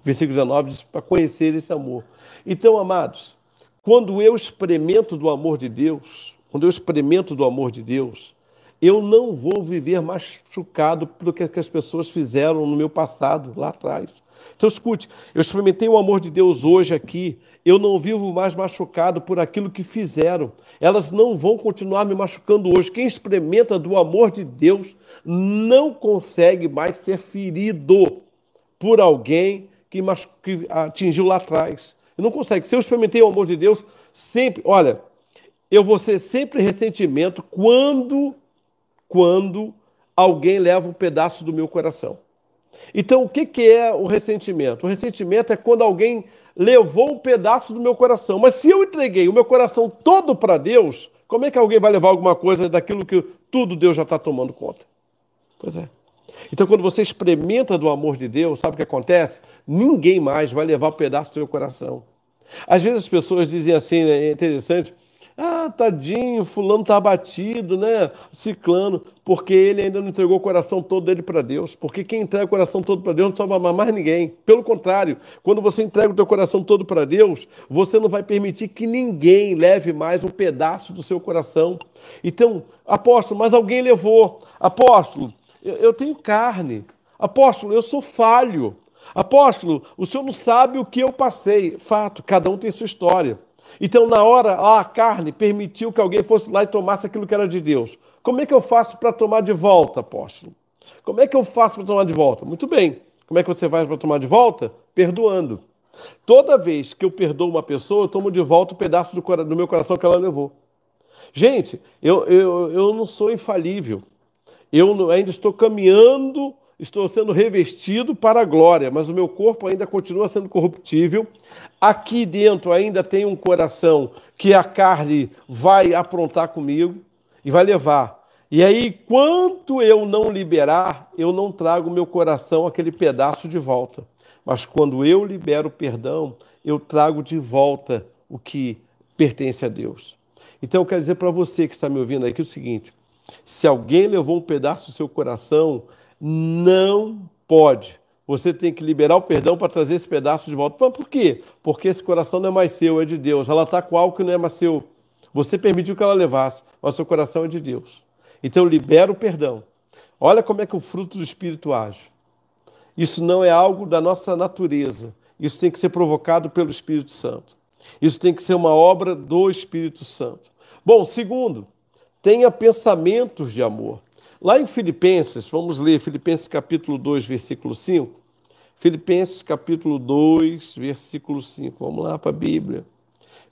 Versículo 19 diz para conhecer esse amor. Então, amados, quando eu experimento do amor de Deus, quando eu experimento do amor de Deus, eu não vou viver machucado pelo que as pessoas fizeram no meu passado, lá atrás. Então, escute, eu experimentei o amor de Deus hoje aqui, eu não vivo mais machucado por aquilo que fizeram. Elas não vão continuar me machucando hoje. Quem experimenta do amor de Deus não consegue mais ser ferido por alguém que, que atingiu lá atrás. Não consegue. Se eu experimentei o amor de Deus, sempre, olha, eu vou ser sempre ressentimento quando, quando alguém leva um pedaço do meu coração. Então, o que, que é o ressentimento? O ressentimento é quando alguém levou um pedaço do meu coração. Mas se eu entreguei o meu coração todo para Deus, como é que alguém vai levar alguma coisa daquilo que tudo Deus já está tomando conta? Pois é. Então, quando você experimenta do amor de Deus, sabe o que acontece? Ninguém mais vai levar um pedaço do seu coração. Às vezes as pessoas dizem assim, né, é interessante, ah, tadinho, fulano está abatido, né? Ciclano, porque ele ainda não entregou o coração todo dele para Deus. Porque quem entrega o coração todo para Deus não salva mais ninguém. Pelo contrário, quando você entrega o teu coração todo para Deus, você não vai permitir que ninguém leve mais um pedaço do seu coração. Então, apóstolo, mas alguém levou. Apóstolo, eu, eu tenho carne. Apóstolo, eu sou falho. Apóstolo, o senhor não sabe o que eu passei. Fato, cada um tem sua história. Então, na hora, a carne permitiu que alguém fosse lá e tomasse aquilo que era de Deus. Como é que eu faço para tomar de volta, apóstolo? Como é que eu faço para tomar de volta? Muito bem. Como é que você faz para tomar de volta? Perdoando. Toda vez que eu perdoo uma pessoa, eu tomo de volta o um pedaço do, do meu coração que ela levou. Gente, eu, eu, eu não sou infalível. Eu ainda estou caminhando estou sendo revestido para a glória, mas o meu corpo ainda continua sendo corruptível. Aqui dentro ainda tem um coração que a carne vai aprontar comigo e vai levar. E aí, quanto eu não liberar, eu não trago meu coração aquele pedaço de volta. Mas quando eu libero o perdão, eu trago de volta o que pertence a Deus. Então eu quero dizer para você que está me ouvindo aqui o seguinte: se alguém levou um pedaço do seu coração, não pode. Você tem que liberar o perdão para trazer esse pedaço de volta. Por quê? Porque esse coração não é mais seu, é de Deus. Ela está com algo que não é mais seu. Você permitiu que ela levasse, mas seu coração é de Deus. Então libera o perdão. Olha como é que o fruto do Espírito age. Isso não é algo da nossa natureza. Isso tem que ser provocado pelo Espírito Santo. Isso tem que ser uma obra do Espírito Santo. Bom, segundo, tenha pensamentos de amor. Lá em Filipenses, vamos ler Filipenses capítulo 2, versículo 5. Filipenses capítulo 2, versículo 5. Vamos lá para a Bíblia.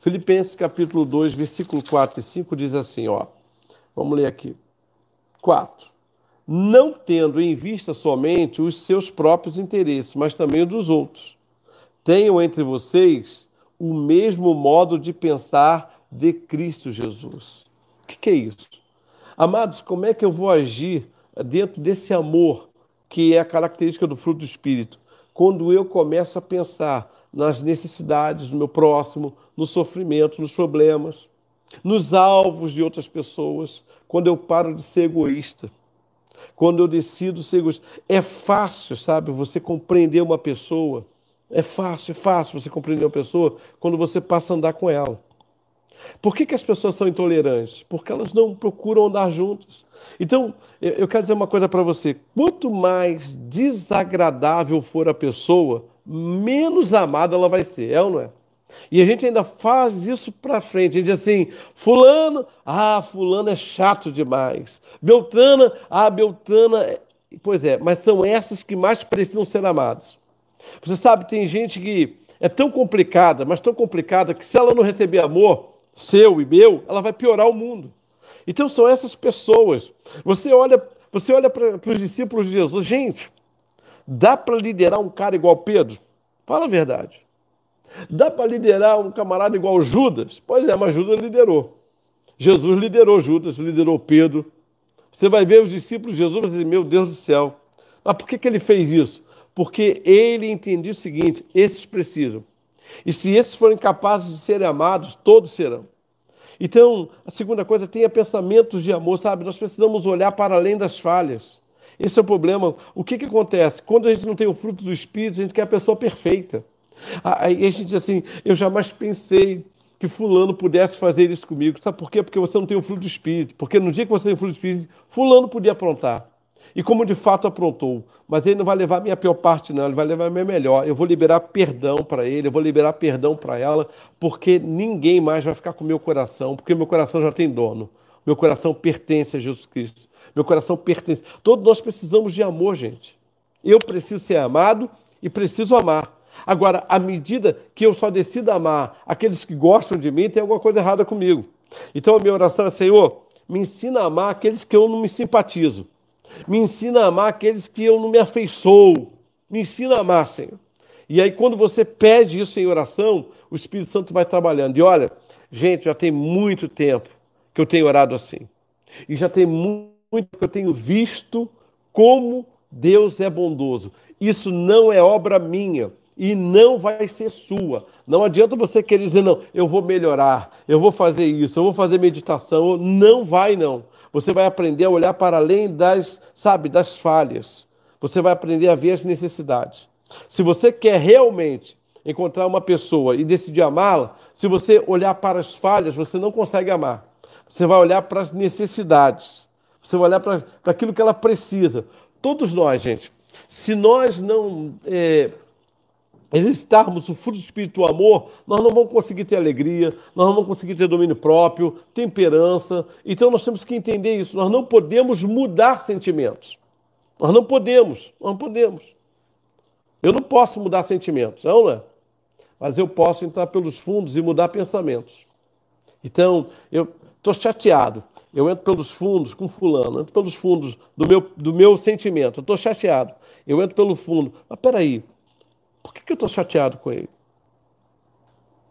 Filipenses capítulo 2, versículo 4 e 5 diz assim, ó. Vamos ler aqui. 4. Não tendo em vista somente os seus próprios interesses, mas também os dos outros. Tenham entre vocês o mesmo modo de pensar de Cristo Jesus. O que, que é isso? Amados, como é que eu vou agir dentro desse amor que é a característica do fruto do Espírito? Quando eu começo a pensar nas necessidades do meu próximo, no sofrimento, nos problemas, nos alvos de outras pessoas, quando eu paro de ser egoísta, quando eu decido ser egoísta. É fácil, sabe, você compreender uma pessoa. É fácil, é fácil você compreender uma pessoa quando você passa a andar com ela. Por que, que as pessoas são intolerantes? Porque elas não procuram andar juntas. Então, eu quero dizer uma coisa para você: quanto mais desagradável for a pessoa, menos amada ela vai ser, é ou não é? E a gente ainda faz isso para frente. A gente diz assim: Fulano, ah, Fulano é chato demais. Beltrana, ah, Beltrana. É... Pois é, mas são essas que mais precisam ser amadas. Você sabe, tem gente que é tão complicada, mas tão complicada, que se ela não receber amor, seu e meu, ela vai piorar o mundo. Então são essas pessoas. Você olha, você olha para os discípulos de Jesus, gente, dá para liderar um cara igual Pedro? Fala a verdade. Dá para liderar um camarada igual Judas? Pois é, mas Judas liderou. Jesus liderou Judas, liderou Pedro. Você vai ver os discípulos de Jesus e dizer, meu Deus do céu. Mas por que, que ele fez isso? Porque ele entendia o seguinte: esses precisam. E se esses forem capazes de serem amados, todos serão. Então, a segunda coisa, tenha pensamentos de amor, sabe? Nós precisamos olhar para além das falhas. Esse é o problema. O que, que acontece? Quando a gente não tem o fruto do Espírito, a gente quer a pessoa perfeita. Aí a gente diz assim: eu jamais pensei que Fulano pudesse fazer isso comigo. Sabe por quê? Porque você não tem o fruto do Espírito. Porque no dia que você tem o fruto do Espírito, Fulano podia aprontar e como de fato aprontou. Mas ele não vai levar a minha pior parte, não, ele vai levar a minha melhor. Eu vou liberar perdão para ele, eu vou liberar perdão para ela, porque ninguém mais vai ficar com o meu coração, porque meu coração já tem dono. Meu coração pertence a Jesus Cristo. Meu coração pertence. Todos nós precisamos de amor, gente. Eu preciso ser amado e preciso amar. Agora, à medida que eu só decido amar aqueles que gostam de mim, tem alguma coisa errada comigo. Então a minha oração é, Senhor, me ensina a amar aqueles que eu não me simpatizo. Me ensina a amar aqueles que eu não me afeiçoo. Me ensina a amar, Senhor. E aí, quando você pede isso em oração, o Espírito Santo vai trabalhando. E olha, gente, já tem muito tempo que eu tenho orado assim. E já tem muito que eu tenho visto como Deus é bondoso. Isso não é obra minha e não vai ser sua. Não adianta você querer dizer, não, eu vou melhorar, eu vou fazer isso, eu vou fazer meditação. Não vai, não. Você vai aprender a olhar para além das, sabe, das falhas. Você vai aprender a ver as necessidades. Se você quer realmente encontrar uma pessoa e decidir amá-la, se você olhar para as falhas, você não consegue amar. Você vai olhar para as necessidades. Você vai olhar para, para aquilo que ela precisa. Todos nós, gente, se nós não é, exercitarmos o fruto do Espírito do amor, nós não vamos conseguir ter alegria, nós não vamos conseguir ter domínio próprio, temperança. Então nós temos que entender isso. Nós não podemos mudar sentimentos. Nós não podemos, nós não podemos. Eu não posso mudar sentimentos, não é? Mas eu posso entrar pelos fundos e mudar pensamentos. Então, eu estou chateado. Eu entro pelos fundos com fulano, entro pelos fundos do meu, do meu sentimento. Eu estou chateado. Eu entro pelo fundo. Mas peraí, por que, que eu estou chateado com ele?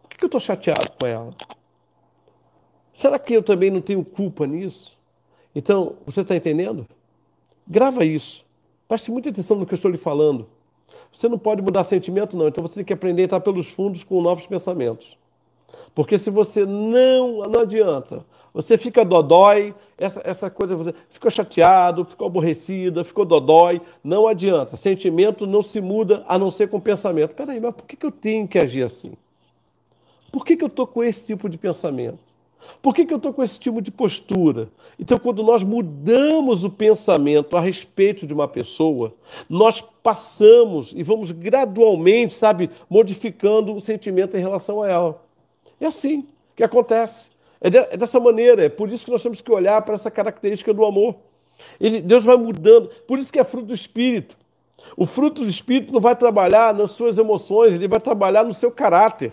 Por que, que eu estou chateado com ela? Será que eu também não tenho culpa nisso? Então, você está entendendo? Grava isso. Preste muita atenção no que eu estou lhe falando. Você não pode mudar sentimento, não. Então você tem que aprender a entrar pelos fundos com novos pensamentos. Porque se você não, não adianta. Você fica dodói, essa, essa coisa, você ficou chateado, ficou aborrecida, ficou dodói, não adianta. Sentimento não se muda a não ser com pensamento. Peraí, mas por que, que eu tenho que agir assim? Por que, que eu estou com esse tipo de pensamento? Por que, que eu estou com esse tipo de postura? Então, quando nós mudamos o pensamento a respeito de uma pessoa, nós passamos e vamos gradualmente, sabe, modificando o sentimento em relação a ela. É assim que acontece. É, de, é dessa maneira. É por isso que nós temos que olhar para essa característica do amor. Ele, Deus vai mudando. Por isso que é fruto do Espírito. O fruto do Espírito não vai trabalhar nas suas emoções, ele vai trabalhar no seu caráter.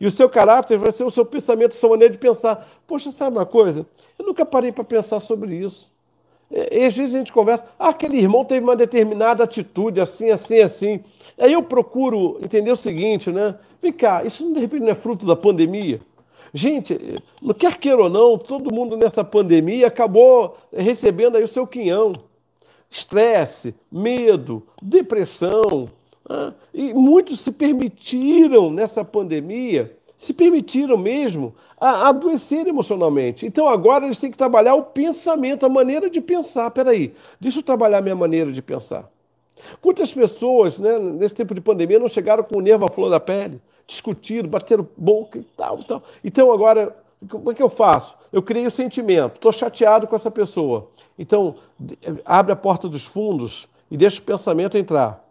E o seu caráter vai ser o seu pensamento, a sua maneira de pensar. Poxa, sabe uma coisa? Eu nunca parei para pensar sobre isso. E, às vezes a gente conversa, ah, aquele irmão teve uma determinada atitude, assim, assim, assim. Aí eu procuro entender o seguinte, né? Vem cá, isso de repente não é fruto da pandemia? Gente, quer queira ou não, todo mundo nessa pandemia acabou recebendo aí o seu quinhão. Estresse, medo, depressão. Né? E muitos se permitiram nessa pandemia, se permitiram mesmo a adoecer emocionalmente. Então agora eles têm que trabalhar o pensamento, a maneira de pensar. Peraí, deixa eu trabalhar minha maneira de pensar. Muitas pessoas, né, nesse tempo de pandemia, não chegaram com o nervo à flor da pele discutiram, bateram boca e tal, tal. Então agora, como é que eu faço? Eu criei o sentimento, estou chateado com essa pessoa. Então, abre a porta dos fundos e deixa o pensamento entrar.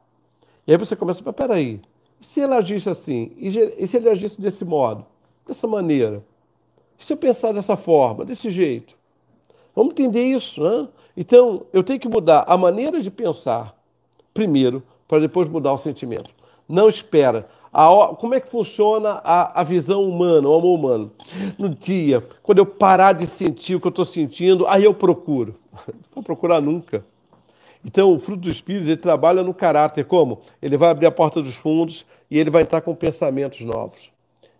E aí você começa, mas peraí, e se ele agisse assim? E se ele agisse desse modo? Dessa maneira? E se eu pensar dessa forma, desse jeito? Vamos entender isso, né? Então, eu tenho que mudar a maneira de pensar primeiro, para depois mudar o sentimento. Não espera. A, como é que funciona a, a visão humana, o amor humano? No dia, quando eu parar de sentir o que eu estou sentindo, aí eu procuro. [laughs] Não vou procurar nunca. Então, o fruto do Espírito, ele trabalha no caráter. Como? Ele vai abrir a porta dos fundos e ele vai entrar com pensamentos novos.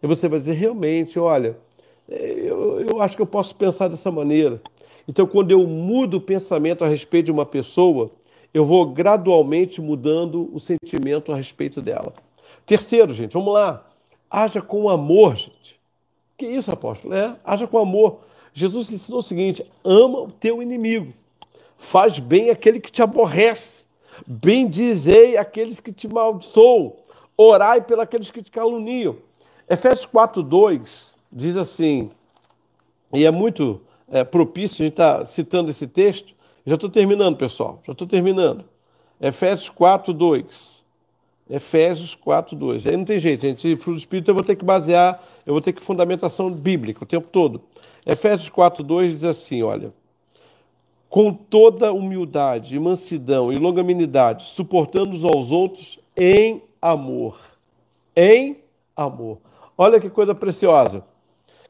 E você vai dizer, realmente, olha, eu, eu acho que eu posso pensar dessa maneira. Então, quando eu mudo o pensamento a respeito de uma pessoa, eu vou gradualmente mudando o sentimento a respeito dela. Terceiro, gente, vamos lá. Haja com amor, gente. Que isso, apóstolo? É, haja com amor. Jesus ensinou o seguinte: ama o teu inimigo, faz bem aquele que te aborrece, bendizei aqueles que te maldiçoam, orai pelos que te caluniam. Efésios 4, 2 diz assim, e é muito é, propício a gente estar tá citando esse texto. Já estou terminando, pessoal, já estou terminando. Efésios 4, 2. Efésios 4, 2. Aí não tem jeito, gente. Fruto do Espírito eu vou ter que basear, eu vou ter que fundamentação bíblica o tempo todo. Efésios 4, 2 diz assim: olha. Com toda humildade, mansidão e longanimidade, suportando uns aos outros em amor. Em amor. Olha que coisa preciosa.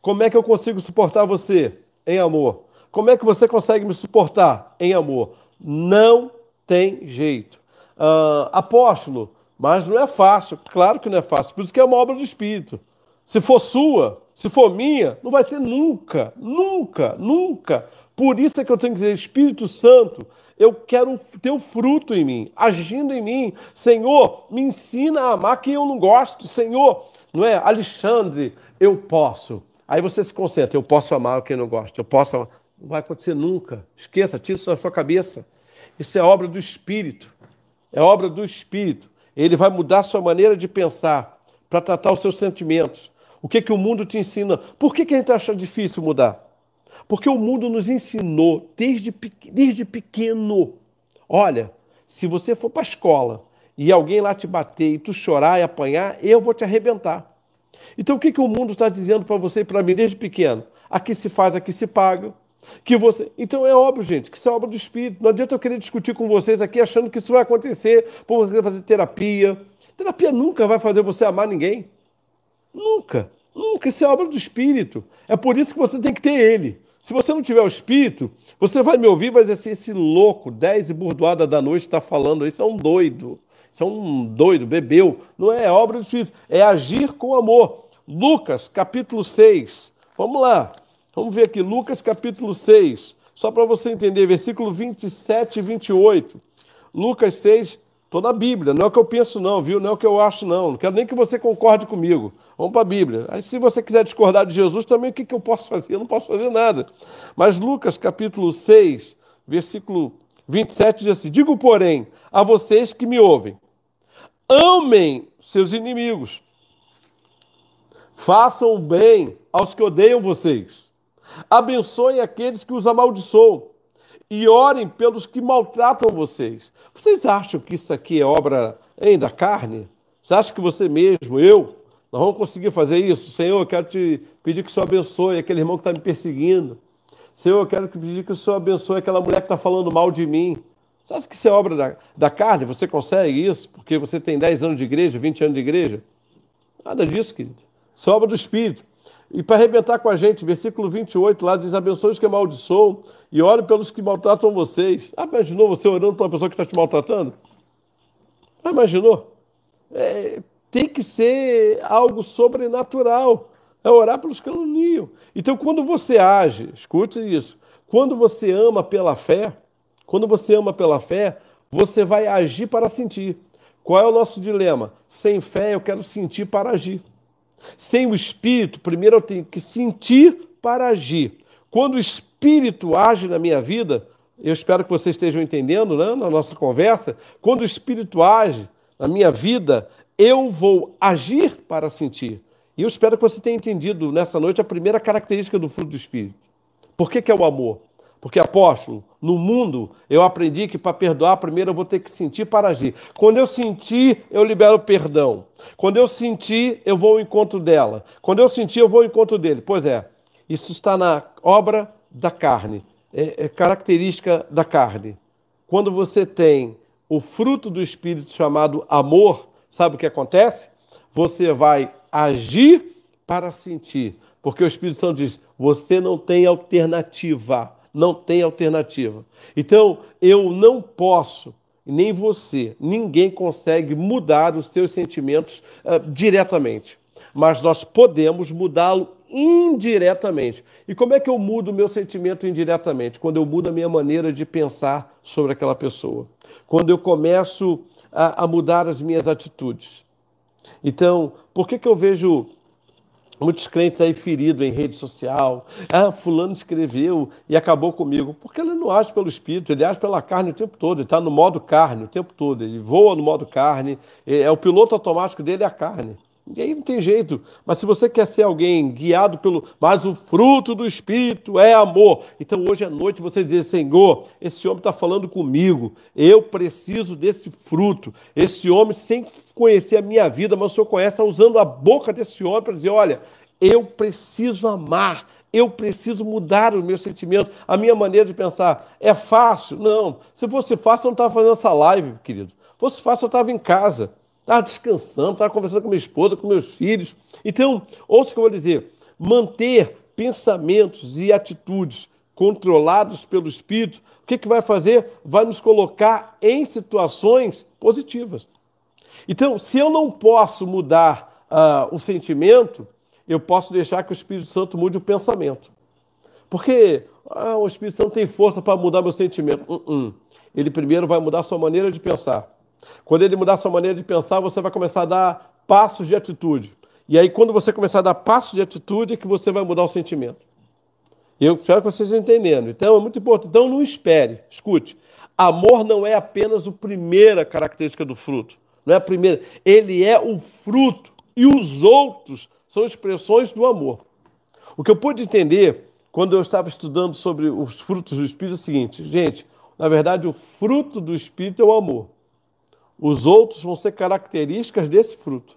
Como é que eu consigo suportar você? Em amor. Como é que você consegue me suportar? Em amor. Não tem jeito. Uh, apóstolo, mas não é fácil, claro que não é fácil. Por isso que é uma obra do Espírito. Se for sua, se for minha, não vai ser nunca, nunca, nunca. Por isso é que eu tenho que dizer, Espírito Santo, eu quero ter o fruto em mim, agindo em mim. Senhor, me ensina a amar quem eu não gosto. Senhor, não é? Alexandre, eu posso. Aí você se concentra, eu posso amar quem não gosta, eu posso amar. Não vai acontecer nunca. Esqueça, tira isso na sua cabeça. Isso é obra do Espírito. É obra do Espírito. Ele vai mudar sua maneira de pensar para tratar os seus sentimentos. O que, que o mundo te ensina? Por que, que a gente acha difícil mudar? Porque o mundo nos ensinou desde, desde pequeno. Olha, se você for para a escola e alguém lá te bater e tu chorar e apanhar, eu vou te arrebentar. Então o que, que o mundo está dizendo para você e para mim desde pequeno? Aqui se faz, aqui se paga. Que você... Então é óbvio, gente, que isso é obra do Espírito. Não adianta eu querer discutir com vocês aqui achando que isso vai acontecer por você fazer terapia. Terapia nunca vai fazer você amar ninguém. Nunca. Nunca. Isso é obra do Espírito. É por isso que você tem que ter ele. Se você não tiver o Espírito, você vai me ouvir e vai dizer assim: esse louco, dez e burdoada da noite está falando, isso é um doido. Isso é um doido, bebeu. Não é obra do Espírito, é agir com amor. Lucas, capítulo 6. Vamos lá. Vamos ver aqui, Lucas capítulo 6, só para você entender, versículo 27 e 28. Lucas 6, estou na Bíblia, não é o que eu penso, não, viu? Não é o que eu acho, não. Não quero nem que você concorde comigo. Vamos para a Bíblia. Aí, se você quiser discordar de Jesus, também o que, que eu posso fazer? Eu não posso fazer nada. Mas Lucas capítulo 6, versículo 27 diz assim: Digo, porém, a vocês que me ouvem, amem seus inimigos, façam o bem aos que odeiam vocês Abençoem aqueles que os amaldiçoam e orem pelos que maltratam vocês. Vocês acham que isso aqui é obra hein, da carne? Você acha que você mesmo, eu, nós vamos conseguir fazer isso? Senhor, eu quero te pedir que o Senhor abençoe aquele irmão que está me perseguindo. Senhor, eu quero te pedir que o Senhor abençoe aquela mulher que está falando mal de mim. Você acha que isso é obra da, da carne? Você consegue isso porque você tem 10 anos de igreja, 20 anos de igreja? Nada disso, querido. Isso é obra do Espírito. E para arrebentar com a gente, versículo 28 lá diz: abençoe os que amaldiçoam e ore pelos que maltratam vocês. Ah, imaginou você orando para uma pessoa que está te maltratando? Ah, imaginou? É, tem que ser algo sobrenatural. É orar pelos que caluniam. Então, quando você age, escute isso, quando você ama pela fé, quando você ama pela fé, você vai agir para sentir. Qual é o nosso dilema? Sem fé eu quero sentir para agir. Sem o Espírito, primeiro eu tenho que sentir para agir. Quando o Espírito age na minha vida, eu espero que vocês estejam entendendo né, na nossa conversa, quando o Espírito age na minha vida, eu vou agir para sentir. E eu espero que você tenha entendido nessa noite a primeira característica do fruto do Espírito. Por que, que é o amor? Porque, apóstolo, no mundo eu aprendi que para perdoar, primeiro eu vou ter que sentir para agir. Quando eu sentir, eu libero perdão. Quando eu sentir, eu vou ao encontro dela. Quando eu sentir, eu vou ao encontro dele. Pois é, isso está na obra da carne, é, é característica da carne. Quando você tem o fruto do Espírito chamado amor, sabe o que acontece? Você vai agir para sentir. Porque o Espírito Santo diz: você não tem alternativa não tem alternativa. Então, eu não posso, nem você, ninguém consegue mudar os seus sentimentos uh, diretamente, mas nós podemos mudá-lo indiretamente. E como é que eu mudo o meu sentimento indiretamente? Quando eu mudo a minha maneira de pensar sobre aquela pessoa. Quando eu começo a, a mudar as minhas atitudes. Então, por que, que eu vejo Muitos crentes aí feridos em rede social. Ah, fulano escreveu e acabou comigo. Porque ele não age pelo espírito, ele age pela carne o tempo todo. Ele está no modo carne o tempo todo. Ele voa no modo carne. É o piloto automático dele é a carne. E aí não tem jeito. Mas se você quer ser alguém guiado pelo. Mas o fruto do Espírito é amor. Então hoje à noite você dizer: Senhor, esse homem está falando comigo. Eu preciso desse fruto. Esse homem, sem conhecer a minha vida, mas o Senhor conhece, está usando a boca desse homem para dizer: Olha, eu preciso amar. Eu preciso mudar o meu sentimento, a minha maneira de pensar. É fácil? Não. Se fosse fácil, eu não estava fazendo essa live, querido. Se fosse fácil, eu estava em casa. Estava descansando, estava conversando com minha esposa, com meus filhos. Então, ouça o que eu vou dizer: manter pensamentos e atitudes controlados pelo Espírito, o que, que vai fazer? Vai nos colocar em situações positivas. Então, se eu não posso mudar uh, o sentimento, eu posso deixar que o Espírito Santo mude o pensamento. Porque ah, o Espírito Santo tem força para mudar meu sentimento. Uh -uh. Ele primeiro vai mudar a sua maneira de pensar. Quando ele mudar sua maneira de pensar, você vai começar a dar passos de atitude. E aí, quando você começar a dar passos de atitude, é que você vai mudar o sentimento. Eu espero que vocês entendendo. Então, é muito importante. Então, não espere. Escute. Amor não é apenas a primeira característica do fruto. Não é a primeira. Ele é o fruto. E os outros são expressões do amor. O que eu pude entender quando eu estava estudando sobre os frutos do Espírito é o seguinte: gente, na verdade, o fruto do Espírito é o amor. Os outros vão ser características desse fruto.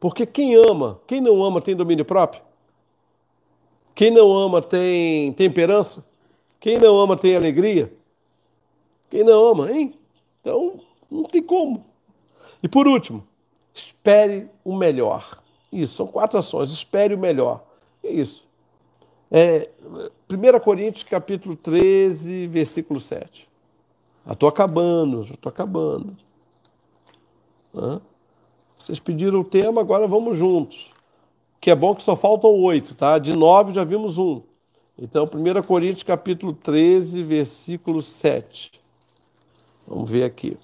Porque quem ama, quem não ama tem domínio próprio? Quem não ama tem temperança? Quem não ama tem alegria? Quem não ama, hein? Então, não tem como. E por último, espere o melhor. Isso, são quatro ações. Espere o melhor. É isso. É, 1 Coríntios capítulo 13, versículo 7. Já estou acabando, já estou acabando. Vocês pediram o tema, agora vamos juntos. Que é bom que só faltam oito, tá? De nove já vimos um. Então, 1 Coríntios capítulo 13, versículo 7. Vamos ver aqui.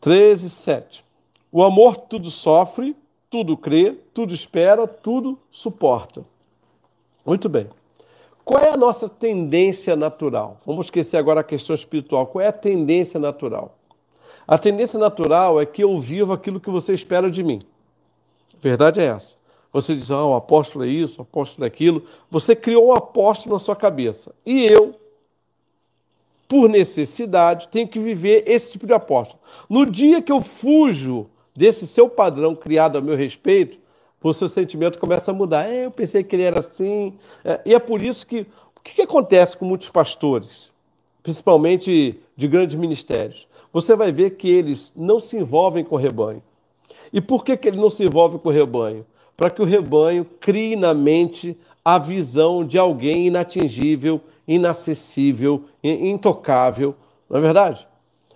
13, 7. O amor tudo sofre, tudo crê, tudo espera, tudo suporta. Muito bem. Qual é a nossa tendência natural? Vamos esquecer agora a questão espiritual. Qual é a tendência natural? A tendência natural é que eu viva aquilo que você espera de mim. A verdade é essa. Você diz, ah, o apóstolo é isso, o apóstolo é aquilo. Você criou um apóstolo na sua cabeça. E eu, por necessidade, tenho que viver esse tipo de apóstolo. No dia que eu fujo desse seu padrão criado a meu respeito, o seu sentimento começa a mudar. É, eu pensei que ele era assim. É, e é por isso que. O que, que acontece com muitos pastores? principalmente de grandes ministérios, você vai ver que eles não se envolvem com o rebanho. E por que, que ele não se envolve com o rebanho? Para que o rebanho crie na mente a visão de alguém inatingível, inacessível, intocável. Não é verdade?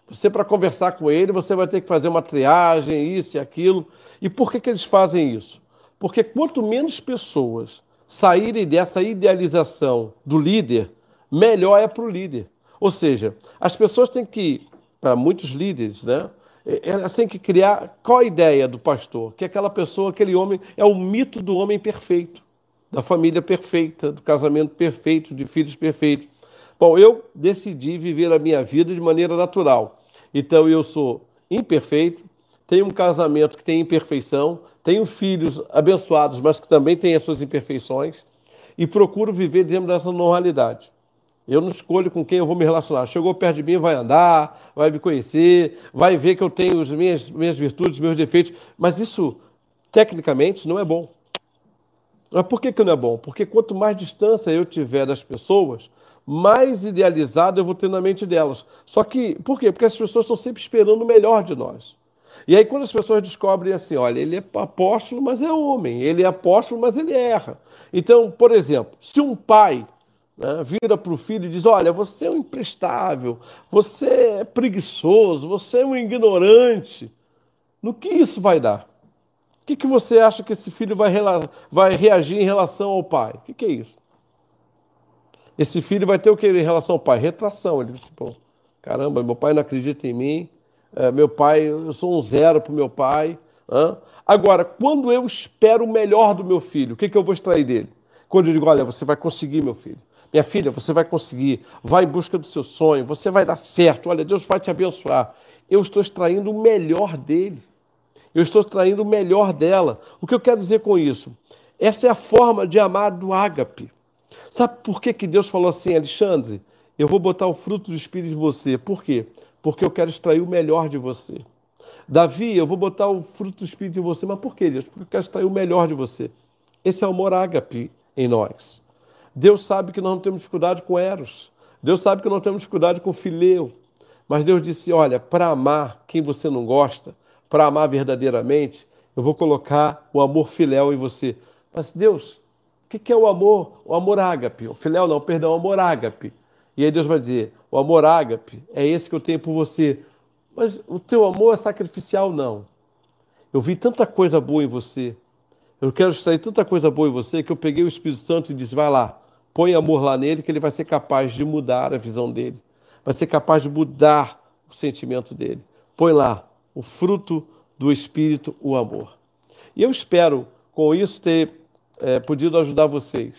Você, para conversar com ele, você vai ter que fazer uma triagem, isso e aquilo. E por que, que eles fazem isso? Porque quanto menos pessoas saírem dessa idealização do líder, melhor é para o líder. Ou seja, as pessoas têm que, para muitos líderes, né? Elas têm que criar qual a ideia do pastor? Que aquela pessoa, aquele homem, é o mito do homem perfeito, da família perfeita, do casamento perfeito, de filhos perfeitos. Bom, eu decidi viver a minha vida de maneira natural. Então eu sou imperfeito, tenho um casamento que tem imperfeição, tenho filhos abençoados, mas que também têm as suas imperfeições, e procuro viver dentro dessa normalidade. Eu não escolho com quem eu vou me relacionar. Chegou perto de mim, vai andar, vai me conhecer, vai ver que eu tenho as minhas, minhas virtudes, meus defeitos. Mas isso, tecnicamente, não é bom. Mas por que, que não é bom? Porque quanto mais distância eu tiver das pessoas, mais idealizado eu vou ter na mente delas. Só que, por quê? Porque as pessoas estão sempre esperando o melhor de nós. E aí, quando as pessoas descobrem assim, olha, ele é apóstolo, mas é homem, ele é apóstolo, mas ele erra. Então, por exemplo, se um pai né, vira para o filho e diz: Olha, você é um imprestável, você é preguiçoso, você é um ignorante, no que isso vai dar? O que, que você acha que esse filho vai, vai reagir em relação ao pai? O que, que é isso? Esse filho vai ter o que em relação ao pai? Retração. Ele disse: Pô, caramba, meu pai não acredita em mim, é, meu pai, eu sou um zero para o meu pai. Hã? Agora, quando eu espero o melhor do meu filho, o que, que eu vou extrair dele? Quando eu digo: Olha, você vai conseguir, meu filho. Minha filha, você vai conseguir, vai em busca do seu sonho, você vai dar certo, olha, Deus vai te abençoar. Eu estou extraindo o melhor dele. Eu estou extraindo o melhor dela. O que eu quero dizer com isso? Essa é a forma de amar do ágape. Sabe por que, que Deus falou assim, Alexandre? Eu vou botar o fruto do Espírito em você. Por quê? Porque eu quero extrair o melhor de você. Davi, eu vou botar o fruto do Espírito em você. Mas por quê, Deus? Porque eu quero extrair o melhor de você. Esse é o amor ágape em nós. Deus sabe que nós não temos dificuldade com Eros. Deus sabe que nós temos dificuldade com Fileu. Mas Deus disse: Olha, para amar quem você não gosta, para amar verdadeiramente, eu vou colocar o amor filéu em você. Mas Deus, o que é o amor? O amor ágape. O filéu não, perdão, o amor ágape. E aí Deus vai dizer: o amor ágape é esse que eu tenho por você. Mas o teu amor é sacrificial? Não. Eu vi tanta coisa boa em você. Eu quero extrair tanta coisa boa em você que eu peguei o Espírito Santo e disse: vai lá, Põe amor lá nele, que ele vai ser capaz de mudar a visão dele, vai ser capaz de mudar o sentimento dele. Põe lá o fruto do Espírito, o amor. E eu espero, com isso, ter é, podido ajudar vocês